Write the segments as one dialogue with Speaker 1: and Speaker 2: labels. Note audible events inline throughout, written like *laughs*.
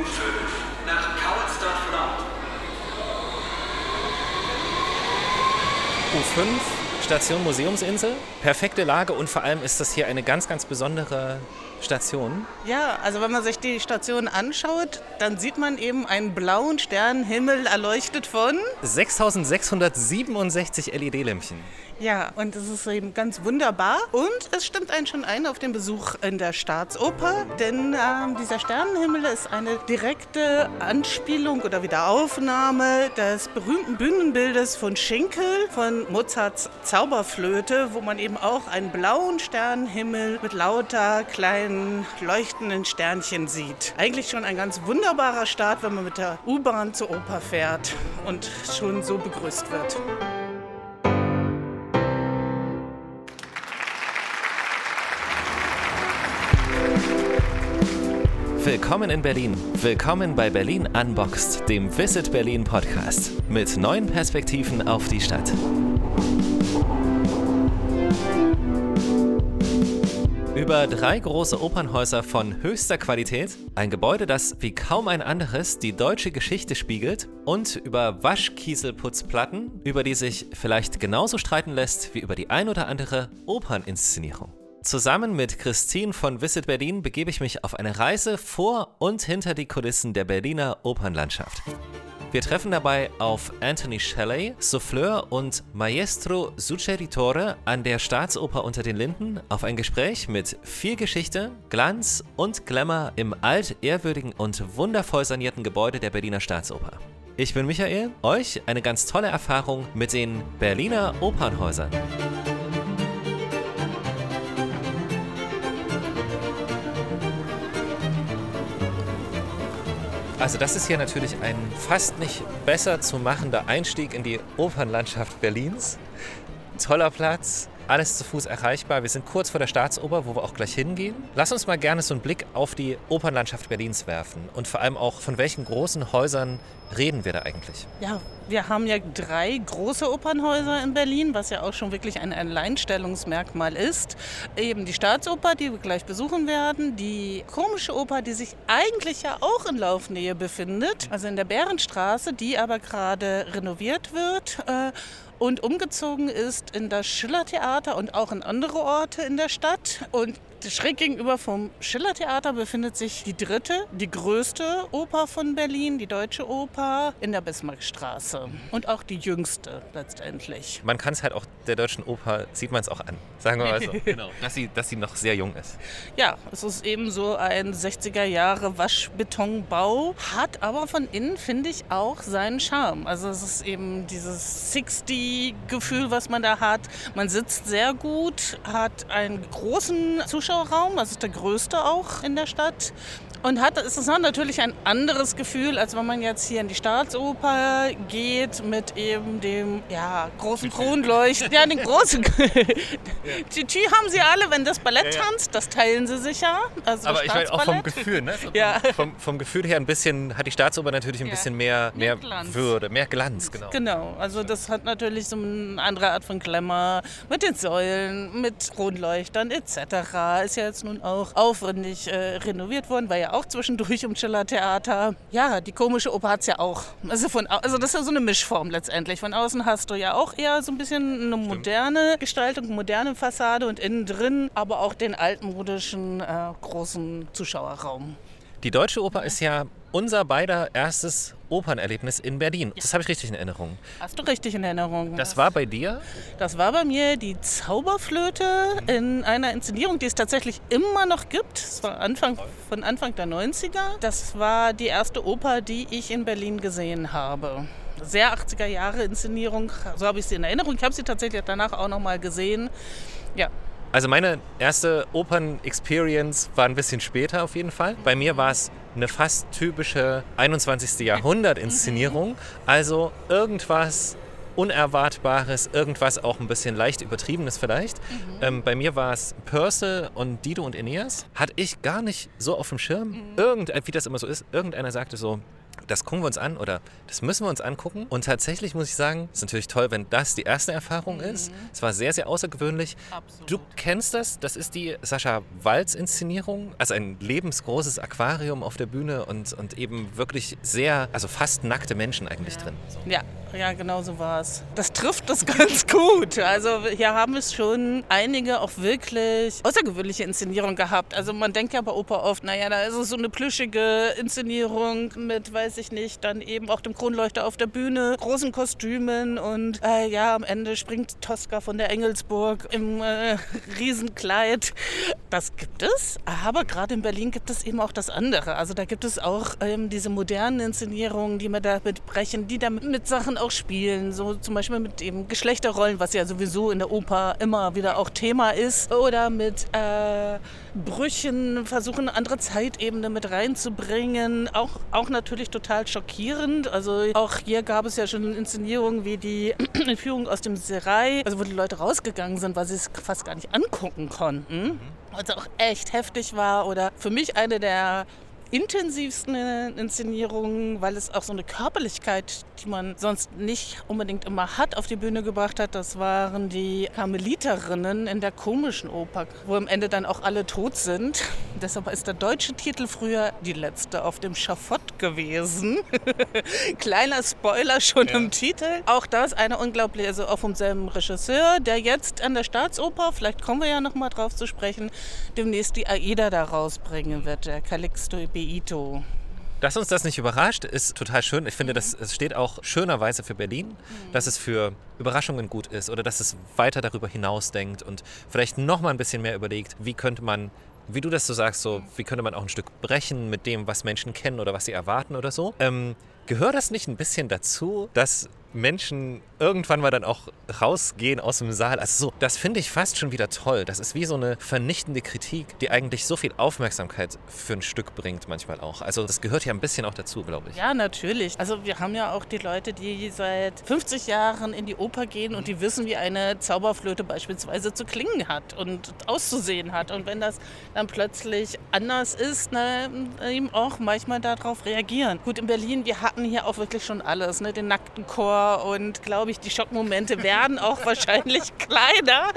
Speaker 1: U5 nach Kauenstadt Front.
Speaker 2: U5, Station Museumsinsel. Perfekte Lage und vor allem ist das hier eine ganz, ganz besondere Station.
Speaker 3: Ja, also wenn man sich die Station anschaut, dann sieht man eben einen blauen Sternenhimmel erleuchtet von
Speaker 2: 6667 LED-Lämpchen.
Speaker 3: Ja, und es ist eben ganz wunderbar. Und es stimmt einen schon ein auf den Besuch in der Staatsoper, denn ähm, dieser Sternenhimmel ist eine direkte Anspielung oder Wiederaufnahme des berühmten Bühnenbildes von Schinkel, von Mozarts Zauberflöte, wo man eben auch einen blauen Sternenhimmel mit lauter kleinen leuchtenden Sternchen sieht. Eigentlich schon ein ganz wunderbarer Start, wenn man mit der U-Bahn zur Oper fährt und schon so begrüßt wird.
Speaker 2: Willkommen in Berlin. Willkommen bei Berlin Unboxed, dem Visit Berlin Podcast. Mit neuen Perspektiven auf die Stadt. Über drei große Opernhäuser von höchster Qualität, ein Gebäude, das wie kaum ein anderes die deutsche Geschichte spiegelt und über Waschkieselputzplatten, über die sich vielleicht genauso streiten lässt wie über die ein oder andere Operninszenierung. Zusammen mit Christine von Visit Berlin begebe ich mich auf eine Reise vor und hinter die Kulissen der Berliner Opernlandschaft. Wir treffen dabei auf Anthony Shelley, Souffleur und Maestro Succeritore an der Staatsoper unter den Linden auf ein Gespräch mit viel Geschichte, Glanz und Glamour im altehrwürdigen und wundervoll sanierten Gebäude der Berliner Staatsoper. Ich bin Michael, euch eine ganz tolle Erfahrung mit den Berliner Opernhäusern. Also das ist hier natürlich ein fast nicht besser zu machender Einstieg in die Opernlandschaft Berlins. Toller Platz, alles zu Fuß erreichbar. Wir sind kurz vor der Staatsoper, wo wir auch gleich hingehen. Lass uns mal gerne so einen Blick auf die Opernlandschaft Berlins werfen und vor allem auch von welchen großen Häusern reden wir da eigentlich?
Speaker 3: Ja, wir haben ja drei große Opernhäuser in Berlin, was ja auch schon wirklich ein Alleinstellungsmerkmal ist. Eben die Staatsoper, die wir gleich besuchen werden, die komische Oper, die sich eigentlich ja auch in Laufnähe befindet, also in der Bärenstraße, die aber gerade renoviert wird. Äh, und umgezogen ist in das Schillertheater und auch in andere Orte in der Stadt. Und schräg gegenüber vom Schillertheater befindet sich die dritte, die größte Oper von Berlin, die Deutsche Oper in der Bismarckstraße. Und auch die jüngste letztendlich.
Speaker 2: Man kann es halt auch der Deutschen Oper, sieht man es auch an, sagen wir mal so. *laughs* genau. dass, sie, dass sie noch sehr jung ist.
Speaker 3: Ja, es ist eben so ein 60er Jahre Waschbetonbau, hat aber von innen, finde ich, auch seinen Charme. Also es ist eben dieses 60-Gefühl, was man da hat. Man sitzt sehr gut, hat einen großen Zuschauer Das ist der größte auch in der Stadt. Und hat, es ist natürlich ein anderes Gefühl, als wenn man jetzt hier in die Staatsoper geht mit eben dem ja, großen Kronleuchten. Ja, den großen. *laughs* Tütü haben sie alle, wenn das Ballett ja, ja. tanzt, das teilen sie sicher.
Speaker 2: Also Aber ich meine auch vom Gefühl, ne? So *laughs* ja. vom, vom, Gefühl her ein bisschen, hat die Staatsoper natürlich ein ja. bisschen mehr, mehr, mehr Würde, mehr Glanz, genau.
Speaker 3: Genau, also das hat natürlich so eine andere Art von Glamour mit den Säulen, mit Kronleuchtern etc. Ist ja jetzt nun auch aufwendig äh, renoviert worden, weil ja auch zwischendurch im Schillertheater. Ja, die komische Oper hat es ja auch. Also, von, also das ist ja so eine Mischform letztendlich. Von außen hast du ja auch eher so ein bisschen eine moderne Gestaltung, eine moderne Fassade und innen drin aber auch den altmodischen äh, großen Zuschauerraum.
Speaker 2: Die Deutsche Oper ist ja unser beider erstes Opernerlebnis in Berlin. Das habe ich richtig in Erinnerung.
Speaker 3: Hast du richtig in Erinnerung?
Speaker 2: Das war bei dir?
Speaker 3: Das war bei mir die Zauberflöte in einer Inszenierung, die es tatsächlich immer noch gibt. Das war Anfang, von Anfang der 90er. Das war die erste Oper, die ich in Berlin gesehen habe sehr 80er Jahre Inszenierung, so habe ich sie in Erinnerung. Ich habe sie tatsächlich danach auch noch mal gesehen. Ja,
Speaker 2: also meine erste Opern-Experience war ein bisschen später auf jeden Fall. Bei mir war es eine fast typische 21. Jahrhundert-Inszenierung. Also irgendwas Unerwartbares, irgendwas auch ein bisschen leicht Übertriebenes vielleicht. Mhm. Ähm, bei mir war es Purcell und Dido und Aeneas. Hatte ich gar nicht so auf dem Schirm. Mhm. Irgend, wie das immer so ist, irgendeiner sagte so, Das gucken wir uns an oder das müssen wir uns angucken. Und tatsächlich muss ich sagen, es ist natürlich toll, wenn das die erste Erfahrung ist. Es war sehr, sehr außergewöhnlich.
Speaker 3: Absolut.
Speaker 2: Du kennst das, das ist die Sascha Walz-Inszenierung. Also ein lebensgroßes Aquarium auf der Bühne und, und eben wirklich sehr, also fast nackte Menschen eigentlich drin.
Speaker 3: Ja, ja, genau so war es. Das trifft das *laughs* ganz gut. Also hier haben es schon einige auch wirklich außergewöhnliche Inszenierungen gehabt. Also man denkt ja bei Oper oft, naja, da ist es so eine plüschige Inszenierung mit, weiß ich nicht, dann eben auch dem Kronleuchter auf der Bühne, großen Kostümen und äh, ja, am Ende springt Tosca von der Engelsburg im äh, Riesenkleid. Das gibt es, aber gerade in Berlin gibt es eben auch das andere. Also da gibt es auch ähm, diese modernen Inszenierungen, die man da mitbrechen, die da mit Sachen auch spielen, so zum Beispiel mit eben Geschlechterrollen, was ja sowieso in der Oper immer wieder auch Thema ist, oder mit äh, Brüchen, versuchen andere Zeitebene mit reinzubringen, auch, auch natürlich total schockierend. Also auch hier gab es ja schon Inszenierungen wie die *clears throat* Entführung aus dem Serai, also wo die Leute rausgegangen sind, weil sie es fast gar nicht angucken konnten. Was auch echt heftig war oder für mich eine der intensivsten Inszenierungen, weil es auch so eine Körperlichkeit, die man sonst nicht unbedingt immer hat, auf die Bühne gebracht hat. Das waren die Karmeliterinnen in der komischen Oper, wo am Ende dann auch alle tot sind. Deshalb ist der deutsche Titel früher die letzte auf dem Schafott gewesen. *laughs* Kleiner Spoiler schon ja. im Titel. Auch das eine unglaubliche, also auch vom selben Regisseur, der jetzt an der Staatsoper, vielleicht kommen wir ja noch mal drauf zu sprechen, demnächst die Aida da rausbringen wird, der Calixto Beito.
Speaker 2: Dass uns das nicht überrascht, ist total schön. Ich finde, das, es steht auch schönerweise für Berlin, mhm. dass es für Überraschungen gut ist oder dass es weiter darüber hinaus denkt und vielleicht noch mal ein bisschen mehr überlegt, wie könnte man, wie du das so sagst, so wie könnte man auch ein Stück brechen mit dem, was Menschen kennen oder was sie erwarten oder so. Ähm, gehört das nicht ein bisschen dazu, dass Menschen irgendwann mal dann auch rausgehen aus dem Saal. Also so, das finde ich fast schon wieder toll. Das ist wie so eine vernichtende Kritik, die eigentlich so viel Aufmerksamkeit für ein Stück bringt manchmal auch. Also das gehört ja ein bisschen auch dazu, glaube ich.
Speaker 3: Ja, natürlich. Also wir haben ja auch die Leute, die seit 50 Jahren in die Oper gehen und die wissen, wie eine Zauberflöte beispielsweise zu klingen hat und auszusehen hat. Und wenn das dann plötzlich anders ist, na, eben auch manchmal darauf reagieren. Gut, in Berlin, wir hatten hier auch wirklich schon alles, ne? den nackten Chor und glaube ich, die Schockmomente werden auch *laughs* wahrscheinlich kleiner.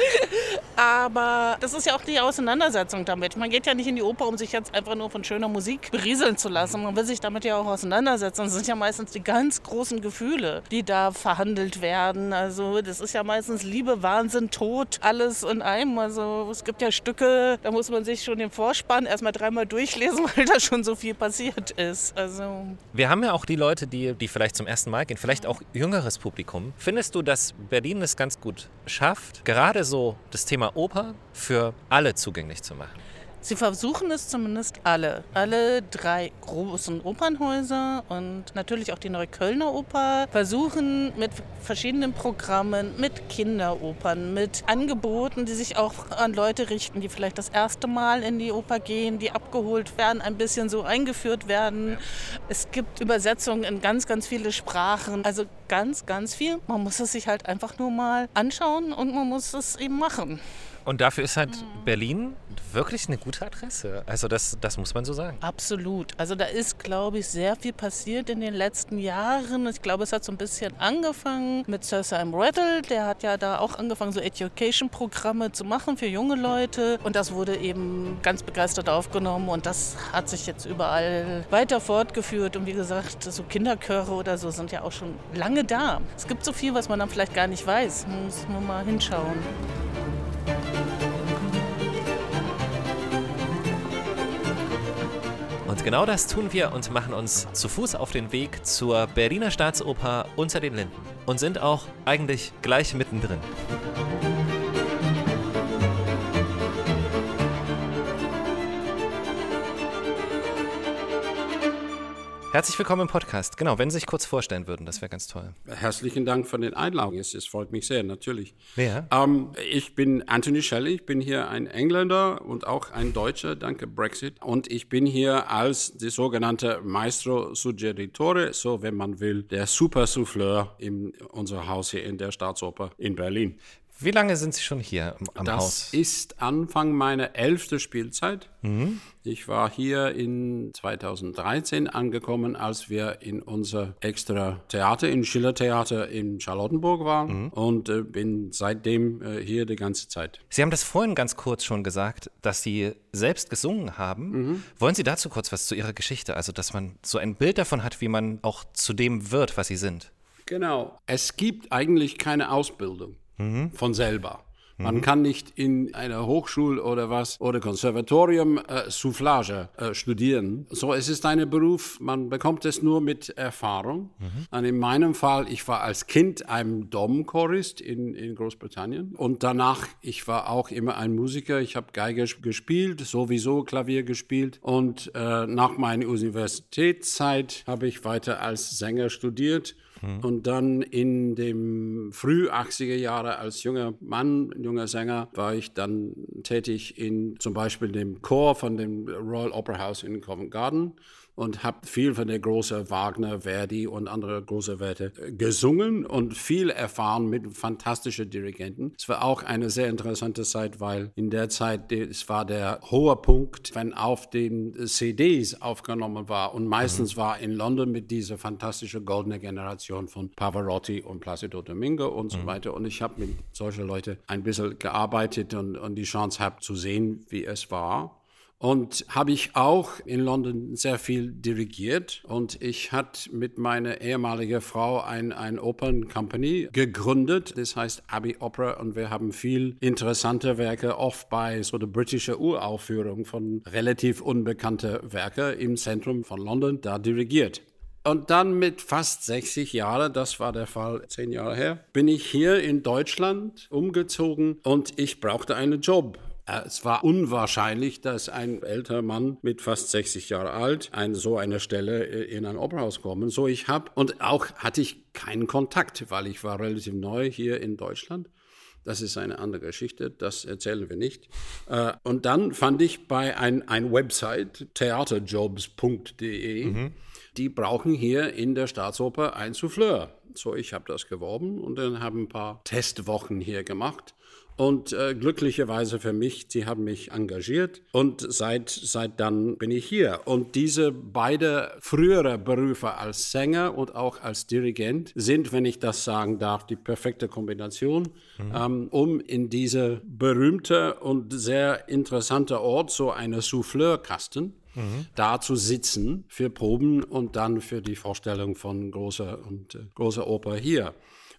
Speaker 3: Aber das ist ja auch die Auseinandersetzung damit. Man geht ja nicht in die Oper, um sich jetzt einfach nur von schöner Musik berieseln zu lassen. Man will sich damit ja auch auseinandersetzen. Es sind ja meistens die ganz großen Gefühle, die da verhandelt werden. Also das ist ja meistens Liebe, Wahnsinn, Tod, alles in einem. Also es gibt ja Stücke, da muss man sich schon den Vorspann erstmal dreimal durchlesen, *laughs* weil da schon so viel passiert ist. Also
Speaker 2: Wir haben ja auch die Leute, die, die vielleicht zum ersten Mal gehen, vielleicht auch jüngeres Publikum. Findest du, dass Berlin es ganz gut schafft, gerade so das Thema Oper für alle zugänglich zu machen?
Speaker 3: Sie versuchen es zumindest alle. Alle drei großen Opernhäuser und natürlich auch die Neuköllner Oper versuchen mit verschiedenen Programmen, mit Kinderopern, mit Angeboten, die sich auch an Leute richten, die vielleicht das erste Mal in die Oper gehen, die abgeholt werden, ein bisschen so eingeführt werden. Es gibt Übersetzungen in ganz, ganz viele Sprachen. Also ganz, ganz viel. Man muss es sich halt einfach nur mal anschauen und man muss es eben machen.
Speaker 2: Und dafür ist halt mhm. Berlin wirklich eine gute Adresse. Also das, das muss man so sagen.
Speaker 3: Absolut. Also da ist, glaube ich, sehr viel passiert in den letzten Jahren. Ich glaube, es hat so ein bisschen angefangen mit Sir Simon Rattle. Der hat ja da auch angefangen, so Education-Programme zu machen für junge Leute. Und das wurde eben ganz begeistert aufgenommen. Und das hat sich jetzt überall weiter fortgeführt. Und wie gesagt, so Kinderchöre oder so sind ja auch schon lange da. Es gibt so viel, was man dann vielleicht gar nicht weiß. Man muss nur mal hinschauen.
Speaker 2: Und genau das tun wir und machen uns zu Fuß auf den Weg zur Berliner Staatsoper unter den Linden und sind auch eigentlich gleich mittendrin. Herzlich willkommen im Podcast. Genau, wenn Sie sich kurz vorstellen würden, das wäre ganz toll.
Speaker 4: Herzlichen Dank für den Einladung. Es, es freut mich sehr, natürlich.
Speaker 2: Wer?
Speaker 4: Ähm, ich bin Anthony Shelley. Ich bin hier ein Engländer und auch ein Deutscher, danke Brexit. Und ich bin hier als der sogenannte Maestro Suggeritore, so wenn man will, der Super Souffleur in unser Haus hier in der Staatsoper in Berlin.
Speaker 2: Wie lange sind Sie schon hier am,
Speaker 4: Das
Speaker 2: Haus?
Speaker 4: ist Anfang meiner elften Spielzeit. Ich war hier in 2013 angekommen, als wir in unser extra Theater, in Schiller Theater in Charlottenburg waren und äh, bin seitdem äh, hier die ganze Zeit.
Speaker 2: Sie haben das vorhin ganz kurz schon gesagt, dass Sie selbst gesungen haben. Wollen Sie dazu kurz was zu Ihrer Geschichte? Also, dass man so ein Bild davon hat, wie man auch zu dem wird, was Sie sind.
Speaker 4: Genau. Es gibt eigentlich keine Ausbildung von selber. Man kann nicht in einer Hochschule oder was oder Konservatorium äh, Soufflage äh, studieren. So, es ist ein Beruf, man bekommt es nur mit Erfahrung. Und in meinem Fall, ich war als Kind ein Domchorist in, in Großbritannien und danach, ich war auch immer ein Musiker. Ich habe Geige gespielt, sowieso Klavier gespielt und äh, nach meiner Universitätszeit habe ich weiter als Sänger studiert. Und dann in dem früh 80er Jahre als junger Mann, junger Sänger, war ich dann tätig in zum Beispiel dem Chor von dem Royal Opera House in Covent Garden und habe viel von der großen Wagner, Verdi und andere große Werte gesungen und viel erfahren mit fantastischen Dirigenten. Es war auch eine sehr interessante Zeit, weil in der Zeit, es war der hohe Punkt, wenn auf den CDs aufgenommen war und meistens war in London mit dieser fantastischen goldenen Generation von Pavarotti und Placido Domingo und so weiter. Und ich habe mit solchen Leuten ein bisschen gearbeitet und, und die Chance gehabt zu sehen, wie es war. Und habe ich auch in London sehr viel dirigiert. Und ich hatte mit meiner ehemaligen Frau ein, ein Opern Company gegründet. Das heißt Abbey Opera. Und wir haben viel interessante Werke, oft bei so der britischen Uraufführung von relativ unbekannten Werken im Zentrum von London da dirigiert. Und dann mit fast 60 Jahren, das war der Fall zehn Jahre her, bin ich hier in Deutschland umgezogen und ich brauchte einen Job. Es war unwahrscheinlich, dass ein älterer Mann mit fast 60 Jahre alt an so einer Stelle äh, in ein Opernhaus kommen. So ich habe und auch hatte ich keinen Kontakt, weil ich war relativ neu hier in Deutschland. Das ist eine andere Geschichte, das erzählen wir nicht. Äh, Und dann fand ich bei ein, ein Website, theaterjobs.de, die brauchen hier in der Staatsoper ein Souffleur. So, ich habe das geworben und dann haben ein paar Testwochen hier gemacht. Und äh, glücklicherweise für mich, sie haben mich engagiert und seit, seit dann bin ich hier. Und diese beide frühere Berufe als Sänger und auch als Dirigent sind, wenn ich das sagen darf, die perfekte Kombination, ähm, um in diese berühmte und sehr interessante Ort, so eine Souffleurkasten, da zu sitzen für Proben und dann für die Vorstellung von großer und äh, großer Oper hier.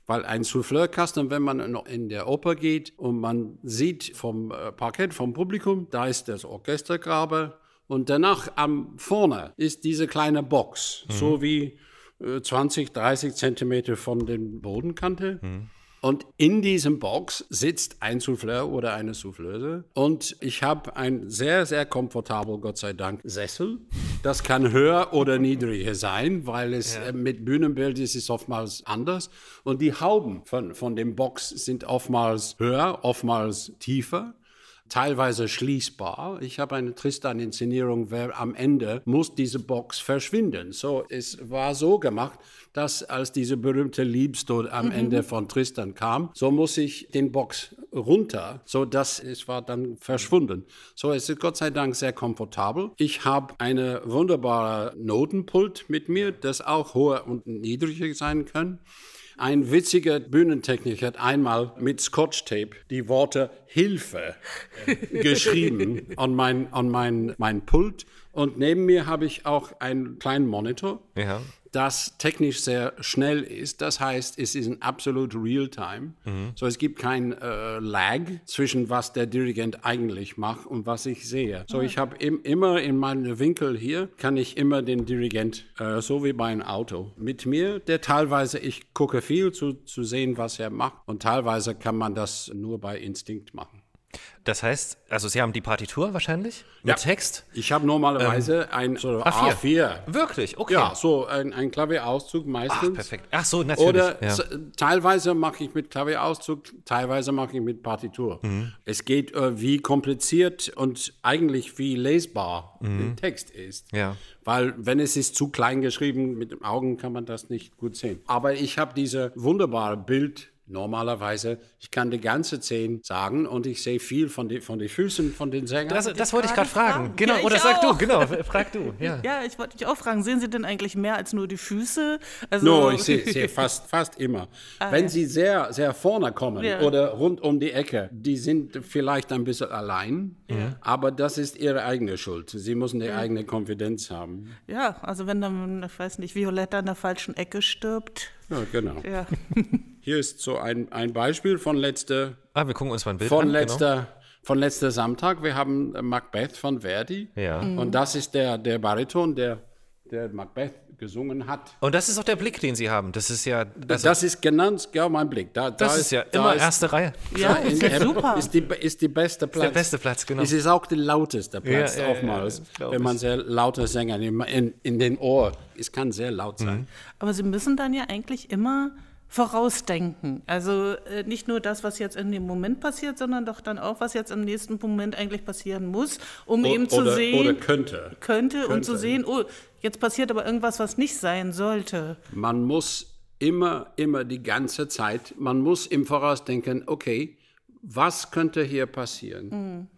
Speaker 4: Weil ein Souffleurkasten, wenn man noch in der Oper geht und man sieht vom äh, Parkett, vom Publikum, da ist das Orchestergrabe und danach am vorne ist diese kleine Box, so wie äh, 20, 30 Zentimeter von der Bodenkante. Und in diesem Box sitzt ein Souffleur oder eine Souffleuse. Und ich habe ein sehr, sehr komfortabel, Gott sei Dank, Sessel. Das kann höher oder niedriger sein, weil es äh, mit Bühnenbild ist es oftmals anders. Und die Hauben von, von dem Box sind oftmals höher, oftmals tiefer teilweise schließbar. Ich habe eine Tristan-Inszenierung, wer am Ende muss diese Box verschwinden. So, es war so gemacht, dass als diese berühmte Liebstod am Ende von Tristan kam, so muss ich den Box runter, so dass es war dann verschwunden. So, es ist Gott sei Dank sehr komfortabel. Ich habe eine wunderbare Notenpult mit mir, das auch hoher und niedriger sein kann. Ein witziger Bühnentechniker hat einmal mit Scotch-Tape die Worte Hilfe geschrieben *laughs* an mein, an mein, mein Pult. Und neben mir habe ich auch einen kleinen Monitor,
Speaker 2: Ja.
Speaker 4: das technisch sehr schnell ist. Das heißt, es ist ein absolut Real-Time. So, es gibt kein äh, Lag zwischen was der Dirigent eigentlich macht und was ich sehe. So, ich habe im, immer in meinem Winkel hier, kann ich immer den Dirigent, äh, so wie bei einem Auto, mit mir, der teilweise, ich gucke viel zu, zu sehen, was er macht. Und teilweise kann man das nur bei Instinkt machen.
Speaker 2: Das heißt, also Sie haben die Partitur wahrscheinlich mit
Speaker 4: Ja.
Speaker 2: Text?
Speaker 4: Ich habe normalerweise ein so
Speaker 2: A4.
Speaker 4: A4.
Speaker 2: Wirklich? Okay.
Speaker 4: Ja, so ein, ein Klavierauszug meistens.
Speaker 2: Ach, perfekt. Ach so, natürlich.
Speaker 4: Oder
Speaker 2: ja.
Speaker 4: teilweise mache ich mit Klavierauszug, teilweise mache ich mit Partitur.
Speaker 2: Mhm.
Speaker 4: Es geht, äh, wie kompliziert und eigentlich wie lesbar der Text ist.
Speaker 2: Mhm. Ja.
Speaker 4: Weil wenn es ist zu klein geschrieben, mit den Augen kann man das nicht gut sehen. Aber ich habe diese wunderbare Bild Normalerweise, ich kann die ganze Szene sagen und ich sehe viel von, die, von den Füßen von den Sängern.
Speaker 2: Das, das wollte ich gerade fragen.
Speaker 3: fragen.
Speaker 2: Genau,
Speaker 3: Ja,
Speaker 2: oder
Speaker 3: ich
Speaker 2: sag du,
Speaker 3: auch.
Speaker 2: genau, frag du. Ja. *laughs*
Speaker 3: Ja, ich wollte dich auch fragen, sehen Sie denn eigentlich mehr als nur die Füße? Also,
Speaker 4: No, ich sehe sehe fast, fast immer. *laughs* Wenn sie sehr, sehr vorne kommen
Speaker 3: Ah, Ja.
Speaker 4: oder rund um die Ecke, die sind vielleicht ein bisschen allein, aber das ist ihre eigene Schuld. Sie müssen die eigene Konfidenz haben.
Speaker 3: Ja, also wenn dann, ich weiß nicht, Violetta in der falschen Ecke stirbt.
Speaker 4: Ja, genau.
Speaker 3: Ja.
Speaker 4: Hier ist so ein, ein Beispiel von letzter,
Speaker 2: Ah, wir gucken uns mal ein Bild
Speaker 4: von
Speaker 2: an.
Speaker 4: letzter, von letzter Samstag. Wir haben Macbeth von Verdi.
Speaker 2: Ja. Mhm.
Speaker 4: Und das ist der, der Bariton, der, der Macbeth gesungen hat.
Speaker 2: Genau. Und das ist auch der Blick, den Sie haben. Das ist ja, das,
Speaker 4: Das ist genannt, ja, mein Blick. Da, da
Speaker 2: das ist ja
Speaker 4: da
Speaker 2: immer
Speaker 4: ist-
Speaker 2: erste Reihe.
Speaker 3: Ja,
Speaker 4: in-
Speaker 3: ist super.
Speaker 4: Ist die, ist die beste Platz.
Speaker 2: der beste Platz, genau.
Speaker 4: Es ist auch der lauteste Platz
Speaker 2: Ja,
Speaker 4: oftmals,
Speaker 2: ja,
Speaker 4: wenn man sehr laute Sänger in, in, in den Ohr. Es kann sehr laut sein.
Speaker 2: Mhm.
Speaker 3: Aber Sie müssen dann ja eigentlich immer vorausdenken. Also äh, nicht nur das, was jetzt in dem Moment passiert, sondern doch dann auch, was jetzt im nächsten Moment eigentlich passieren muss, um
Speaker 4: O-
Speaker 3: eben zu
Speaker 4: oder,
Speaker 3: sehen,
Speaker 4: oder könnte.
Speaker 3: könnte, um zu
Speaker 4: könnte.
Speaker 3: sehen, oh, jetzt passiert aber irgendwas, was nicht sein sollte.
Speaker 4: Man muss immer, immer die ganze Zeit, man muss im Voraus denken, okay, was könnte hier passieren?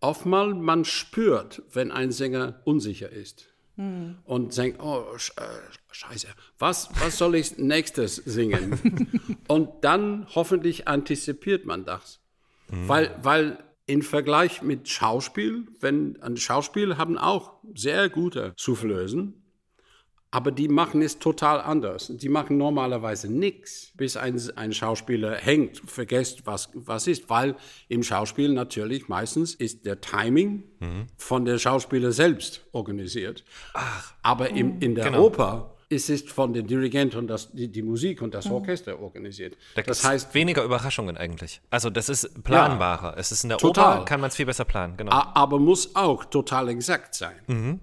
Speaker 4: Oftmal man spürt, wenn ein Sänger unsicher ist. Und denkt, oh, sch äh, scheiße, was, was soll ich nächstes singen? *laughs* und dann hoffentlich antizipiert man das. Weil, weil im Vergleich mit Schauspiel, wenn ein Schauspiel haben auch sehr gute Soufflösen, aber die machen es total anders. Die machen normalerweise nichts, bis ein, ein Schauspieler hängt, vergisst, was, was ist. Weil im Schauspiel natürlich meistens ist der Timing von der Schauspieler selbst organisiert. Aber im, in der Oper ist es von dem Dirigent und das, die, die Musik und das Orchester organisiert.
Speaker 2: Da
Speaker 4: das heißt,
Speaker 2: weniger Überraschungen eigentlich. Also das ist planbarer. Es ist in der
Speaker 4: Total.
Speaker 2: Oper, kann man es viel besser planen. Genau.
Speaker 4: A- aber muss auch total exakt sein.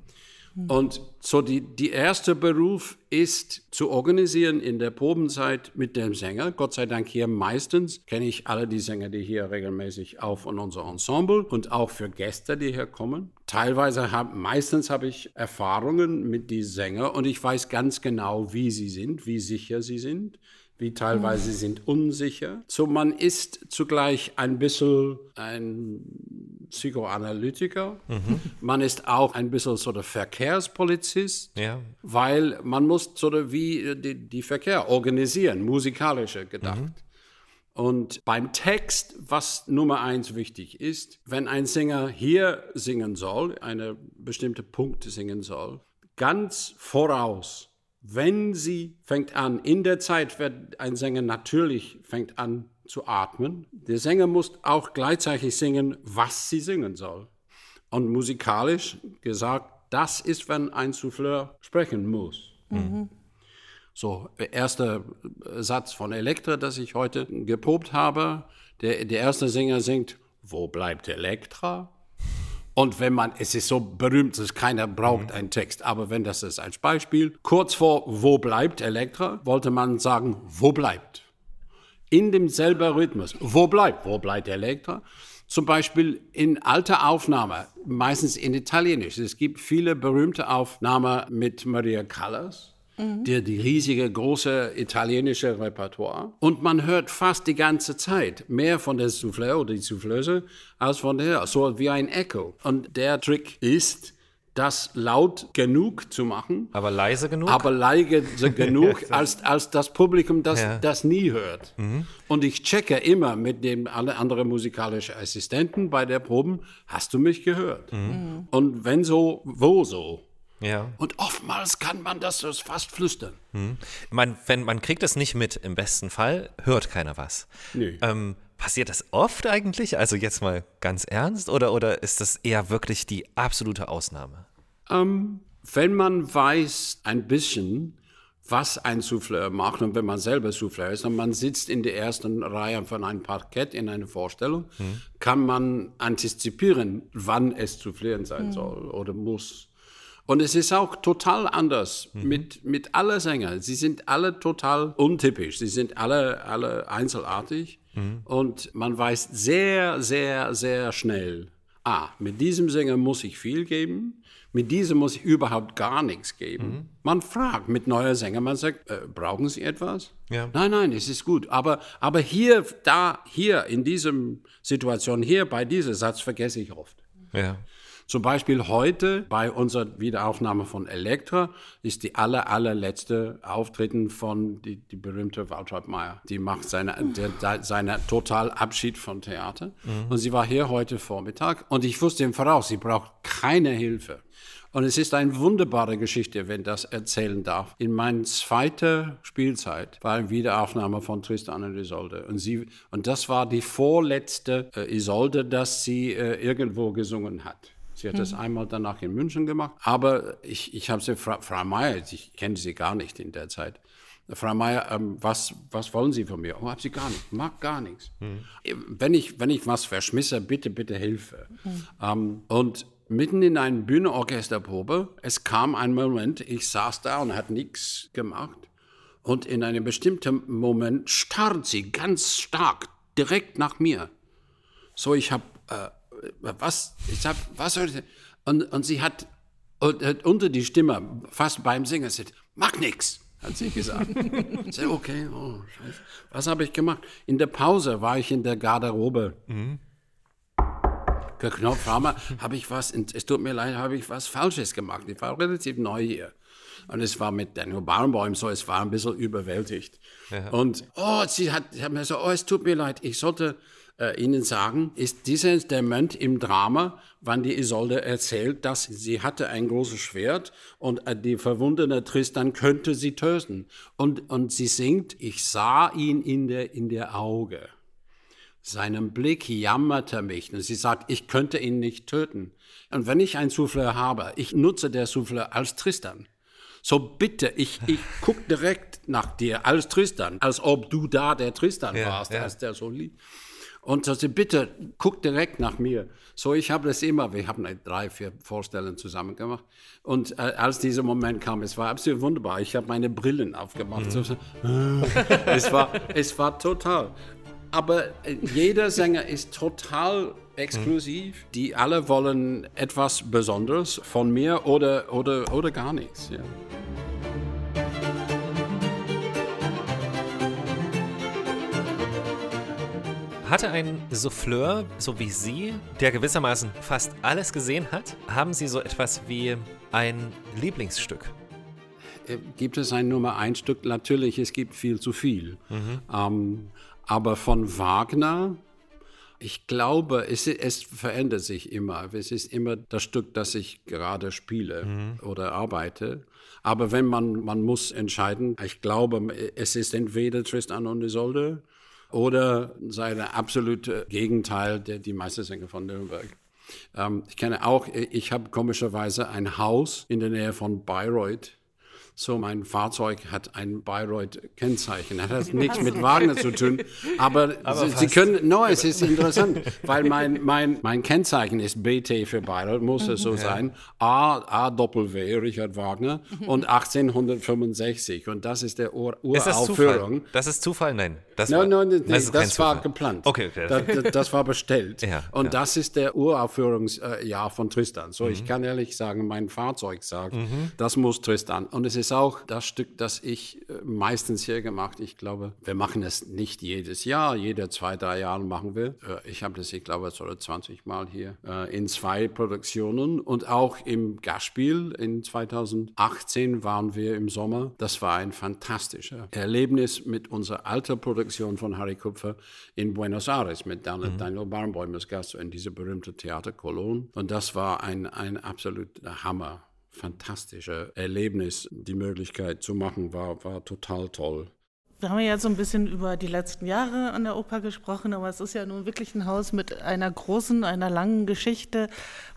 Speaker 4: Und so die, die erste Beruf ist zu organisieren in der Probenzeit mit dem Sänger. Gott sei Dank hier meistens kenne ich alle die Sänger, die hier regelmäßig auf in unser Ensemble und auch für Gäste, die hier kommen. Teilweise hab, meistens habe ich Erfahrungen mit die Sänger und ich weiß ganz genau, wie sie sind, wie sicher sie sind wie teilweise sind unsicher. So man ist zugleich ein bisschen ein Psychoanalytiker. Man ist auch ein bisschen so der Verkehrspolizist,
Speaker 2: Ja.
Speaker 4: weil man muss so der, wie die, die Verkehr organisieren, musikalischer gedacht. Und beim Text, was Nummer eins wichtig ist, wenn ein Sänger hier singen soll, eine bestimmte Punkt singen soll, ganz voraus, wenn sie fängt an, in der Zeit wird ein Sänger natürlich fängt an zu atmen. Der Sänger muss auch gleichzeitig singen, was sie singen soll. Und musikalisch gesagt, das ist, wenn ein Souffleur sprechen muss. So, der erste Satz von Elektra, das ich heute geprobt habe. Der, der erste Sänger singt, wo bleibt Elektra? Und wenn man, es ist so berühmt, dass keiner braucht einen Text, aber wenn das ist als Beispiel, kurz vor wo bleibt Elektra, wollte man sagen, wo bleibt? In demselben Rhythmus. Wo bleibt? Wo bleibt Elektra? Zum Beispiel in alter Aufnahme, meistens in Italienisch. Es gibt viele berühmte Aufnahmen mit Maria Callas, die, die riesige, große italienische Repertoire. Und man hört fast die ganze Zeit mehr von der Souffleur oder die Souffleuse als von der, so wie ein Echo. Und der Trick ist, das laut genug zu machen,
Speaker 2: Aber leise genug?
Speaker 4: aber leise *laughs* genug, als, als das Publikum das,
Speaker 2: Ja.
Speaker 4: das nie hört. Und ich checke immer mit dem alle anderen musikalischen Assistenten bei der Proben, hast du mich gehört? Und wenn so, wo so?
Speaker 2: ja.
Speaker 4: Und oftmals kann man das fast flüstern.
Speaker 2: Man, wenn, man kriegt es nicht mit, im besten Fall hört keiner was.
Speaker 4: Nee.
Speaker 2: Ähm, passiert das oft eigentlich? Also jetzt mal ganz ernst? Oder, oder ist das eher wirklich die absolute Ausnahme?
Speaker 4: Ähm, wenn man weiß ein bisschen, was ein Souffleur macht und wenn man selber Souffleur ist und man sitzt in der ersten Reihe von einem Parkett in einer Vorstellung, kann man antizipieren, wann es soufflieren sein soll oder muss. Und es ist auch total anders mit, mit allen Sängern. Sie sind alle total untypisch. Sie sind alle, alle einzelartig. Und man weiß sehr, sehr, sehr schnell, ah, mit diesem Sänger muss ich viel geben. Mit diesem muss ich überhaupt gar nichts geben. Mhm. Man fragt mit neuer Sänger, man sagt, äh, brauchen Sie etwas? Ja. Nein, nein, es ist gut. Aber, aber hier, da, hier, in diesem Situation, hier bei diesem Satz vergesse ich oft. Ja. Zum Beispiel heute bei unserer Wiederaufnahme von Elektra ist die aller, allerletzte Auftreten von die, die berühmte Waltraud Meyer. Die macht seine, der, seine total Abschied von Theater. Mhm. Und sie war hier heute Vormittag und ich wusste im Voraus, sie braucht keine Hilfe. Und es ist eine wunderbare Geschichte, wenn das erzählen darf. In meiner zweiten Spielzeit war eine Wiederaufnahme von Tristan und Isolde. Und, sie, und das war die vorletzte äh, Isolde, dass sie äh, irgendwo gesungen hat. Sie hat mhm. das einmal danach in München gemacht. Aber ich, ich habe sie, Frau, Frau Meier, ich kenne sie gar nicht in der Zeit. Frau Meier, ähm, was, was wollen Sie von mir? Oh, habe sie gar nicht, mag gar nichts. Mhm. Wenn, ich, wenn ich was verschmisse, bitte, bitte Hilfe. Mhm. Ähm, und mitten in einer Bühnenorchesterprobe, es kam ein Moment, ich saß da und hat nichts gemacht. Und in einem bestimmten Moment starrt sie ganz stark direkt nach mir. So, ich habe äh, was, ich sag, was soll ich und, und sie hat und, und unter die Stimme, fast beim Singen, gesagt, mach nix, hat sie gesagt. *laughs* ich sag, okay, oh, scheiße. Was habe ich gemacht? In der Pause war ich in der Garderobe. Mhm. Geknopft, habe ich was, es tut mir leid, habe ich was Falsches gemacht. Ich war relativ neu hier. Und es war mit Daniel Barenboim so, es war ein bisschen überwältigt. Ja. Und, oh, sie hat, sie hat mir so, oh, es tut mir leid, ich sollte äh, Ihnen sagen, ist dieser Moment im Drama, wann die Isolde erzählt, dass sie hatte ein großes Schwert und äh, die verwundete Tristan könnte sie töten. Und, und sie singt, ich sah ihn in der, in der Auge. Seinem Blick jammerte mich und sie sagt, ich könnte ihn nicht töten. Und wenn ich ein Souffleur habe, ich nutze der Souffleur als Tristan. So bitte, ich, ich *laughs* guck direkt nach dir als Tristan, als ob du da der Tristan ja, warst, ja. als der so lieb. Und so, bitte, guck direkt nach mir. So, ich habe das immer, wir haben drei, vier Vorstellungen zusammen gemacht. Und äh, als dieser Moment kam, es war absolut wunderbar. Ich habe meine Brillen aufgemacht. Mhm. So, *laughs* es, war, es war total. Aber äh, jeder Sänger ist total exklusiv. Mhm. Die alle wollen etwas Besonderes von mir oder, oder, oder gar nichts. Ja.
Speaker 2: Hatte ein Souffleur, so wie Sie, der gewissermaßen fast alles gesehen hat, haben Sie so etwas wie ein Lieblingsstück?
Speaker 4: Äh, gibt es ein Nummer ein Stück? Natürlich, es gibt viel zu viel. Mhm. Ähm, aber von Wagner, ich glaube, es, es, verändert sich immer. Es ist immer das Stück, das ich gerade spiele mhm. oder arbeite. Aber wenn man, man muss entscheiden, ich glaube, es ist entweder Tristan und Isolde oder seine absolute Gegenteil, der, die Meistersänger von Nürnberg. Ähm, ich kenne auch, ich habe komischerweise ein Haus in der Nähe von Bayreuth so, mein Fahrzeug hat ein Bayreuth-Kennzeichen. Das *laughs* hat nichts mit Wagner *laughs* zu tun. Aber, aber Sie, Sie, können, no, es ist interessant, weil mein, mein, mein Kennzeichen ist BT für Bayreuth, muss es so ja. sein. A, A Doppel-W, Richard Wagner, und 1865. Und das ist der Ur Uraufführung.
Speaker 2: Das, das ist Zufall? Nein.
Speaker 4: Das war, nein, nein, das, das war geplant. Okay, okay. Das, das war bestellt. *laughs* ja, und ja. das ist der Uraufführungsjahr von Tristan. So, mhm. ich kann ehrlich sagen, mein Fahrzeug sagt, mhm. das muss Tristan. Und es ist ist auch das Stück, das ich äh, meistens hier gemacht. Ich glaube, wir machen es nicht jedes Jahr, jede zwei, drei Jahre machen wir. Äh, ich habe das, ich glaube, so 20 Mal hier äh, in zwei Produktionen und auch im Gastspiel in 2018 waren wir im Sommer. Das war ein fantastisches Erlebnis mit unserer alten Produktion von Harry Kupfer in Buenos Aires mit Daniel, mhm. Daniel Barnbäum als Gast in diese berühmte Theater Cologne. Und das war ein, ein absoluter Hammer fantastische Erlebnis. Die Möglichkeit zu machen war, war total toll.
Speaker 3: Wir haben ja so ein bisschen über die letzten Jahre an der Oper gesprochen, aber es ist ja nun wirklich ein Haus mit einer großen, einer langen Geschichte.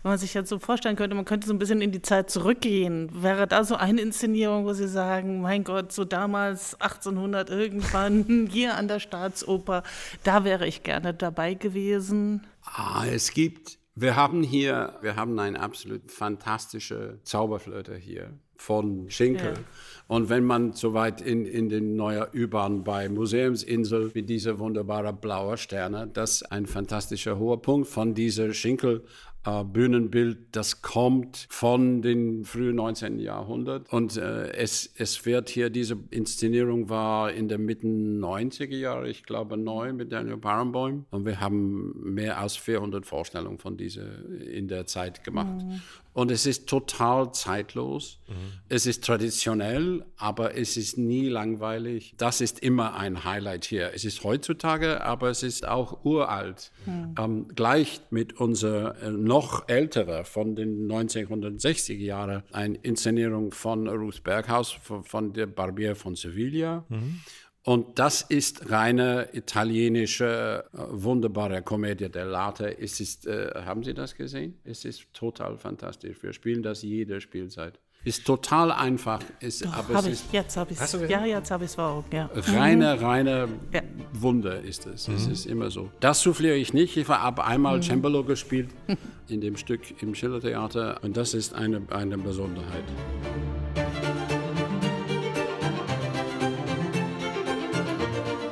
Speaker 3: Wenn man sich jetzt so vorstellen könnte, man könnte so ein bisschen in die Zeit zurückgehen. Wäre da so eine Inszenierung, wo Sie sagen, mein Gott, so damals 1800 irgendwann *laughs* hier an der Staatsoper, da wäre ich gerne dabei gewesen?
Speaker 4: Ah, es gibt wir haben hier, wir haben eine absolut fantastische Zauberflöte hier von Schinkel. Ja. Und wenn man soweit in, in den neuen U-Bahn bei Museumsinsel mit dieser wunderbaren blauen Sterne, das ist ein fantastischer hoher Punkt von dieser Schinkel äh, Bühnenbild, das kommt von den frühen 19. Jahrhundert. Und äh, es, es wird hier, diese Inszenierung war in der Mitte 90er Jahre, ich glaube neu mit Daniel Barenboim. Und wir haben mehr als 400 Vorstellungen von dieser in der Zeit gemacht. Mhm. Und es ist total zeitlos. Mhm. Es ist traditionell, aber es ist nie langweilig. Das ist immer ein Highlight hier. Es ist heutzutage, aber es ist auch uralt. Mhm. Ähm, gleich mit unserer äh, noch älterer von den 1960er Jahren, eine Inszenierung von Ruth Berghaus, von, von der Barbier von Sevilla. Mhm. Und das ist reine italienische, äh, wunderbare Komödie dell'arte. Es ist, äh, haben Sie das gesehen? Es ist total fantastisch. Wir spielen das jede Spielzeit. Ist total einfach. Ist,
Speaker 3: Doch, aber es ich, ist, jetzt habe ich es. Ja, jetzt habe ich es vor ja.
Speaker 4: Reine, mhm. reine ja. Wunder ist es. Mhm. Es ist immer so. Das souffliere ich nicht. Ich habe einmal mhm. Cembalo gespielt *laughs* in dem Stück im Schillertheater und das ist eine, eine Besonderheit.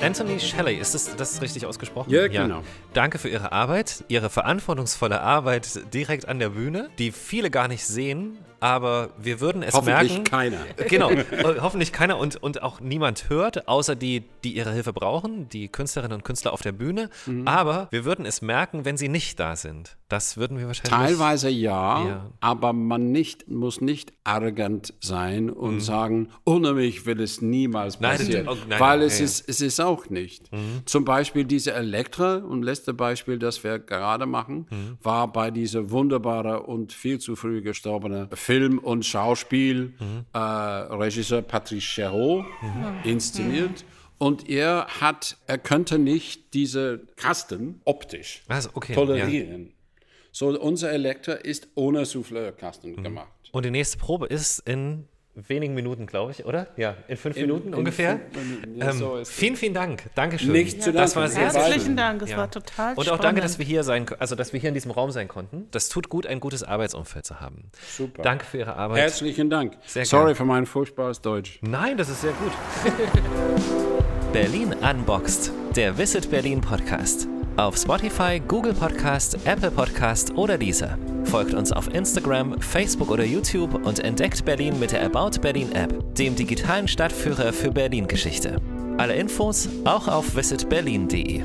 Speaker 2: Anthony Shelley, ist das, das richtig ausgesprochen?
Speaker 4: Ja, genau. Ja.
Speaker 2: Danke für Ihre Arbeit, Ihre verantwortungsvolle Arbeit direkt an der Bühne, die viele gar nicht sehen, aber wir würden es
Speaker 4: hoffentlich
Speaker 2: merken.
Speaker 4: Hoffentlich
Speaker 2: keiner. Genau, äh, hoffentlich keiner und, und auch niemand hört, außer die, die ihre Hilfe brauchen, die Künstlerinnen und Künstler auf der Bühne. Mhm. Aber wir würden es merken, wenn sie nicht da sind. Das würden wir wahrscheinlich.
Speaker 4: Teilweise ja, ja. aber man nicht, muss nicht arrogant sein und mhm. sagen, ohne mich will es niemals passieren. Nein, nein, weil es, ja, ist, es ist auch nicht. Mhm. Zum Beispiel diese Elektra, und letzte Beispiel, das wir gerade machen, mhm. war bei dieser wunderbare und viel zu früh gestorbene Film und Schauspiel mhm. äh, Regisseur Patrice Chéreau mhm. inszeniert. Und er hat, er könnte nicht diese Kasten optisch
Speaker 2: also, okay,
Speaker 4: tolerieren. Ja. So, unser Elektor ist ohne Souffleurkasten mhm. gemacht.
Speaker 2: Und die nächste Probe ist in wenigen Minuten, glaube ich, oder? Ja, in fünf in, Minuten in ungefähr. Fünf, ja, ähm, so vielen, vielen Dank. Dankeschön.
Speaker 4: Nichts zu
Speaker 3: Das war sehr, Herzlichen Dank, es ja. war total
Speaker 2: Und auch danke, dass wir hier sein, also dass wir hier in diesem Raum sein konnten. Das tut gut, ein gutes Arbeitsumfeld zu haben.
Speaker 4: Super.
Speaker 2: Danke für Ihre Arbeit.
Speaker 4: Herzlichen Dank. Sehr Sorry gern. für mein furchtbares Deutsch.
Speaker 2: Nein, das ist sehr gut. *laughs* Berlin Unboxed, der Visit Berlin Podcast. Auf Spotify, Google Podcast, Apple Podcast oder dieser. Folgt uns auf Instagram, Facebook oder YouTube und entdeckt Berlin mit der About Berlin App, dem digitalen Stadtführer für Berlin-Geschichte. Alle Infos auch auf visitberlin.de.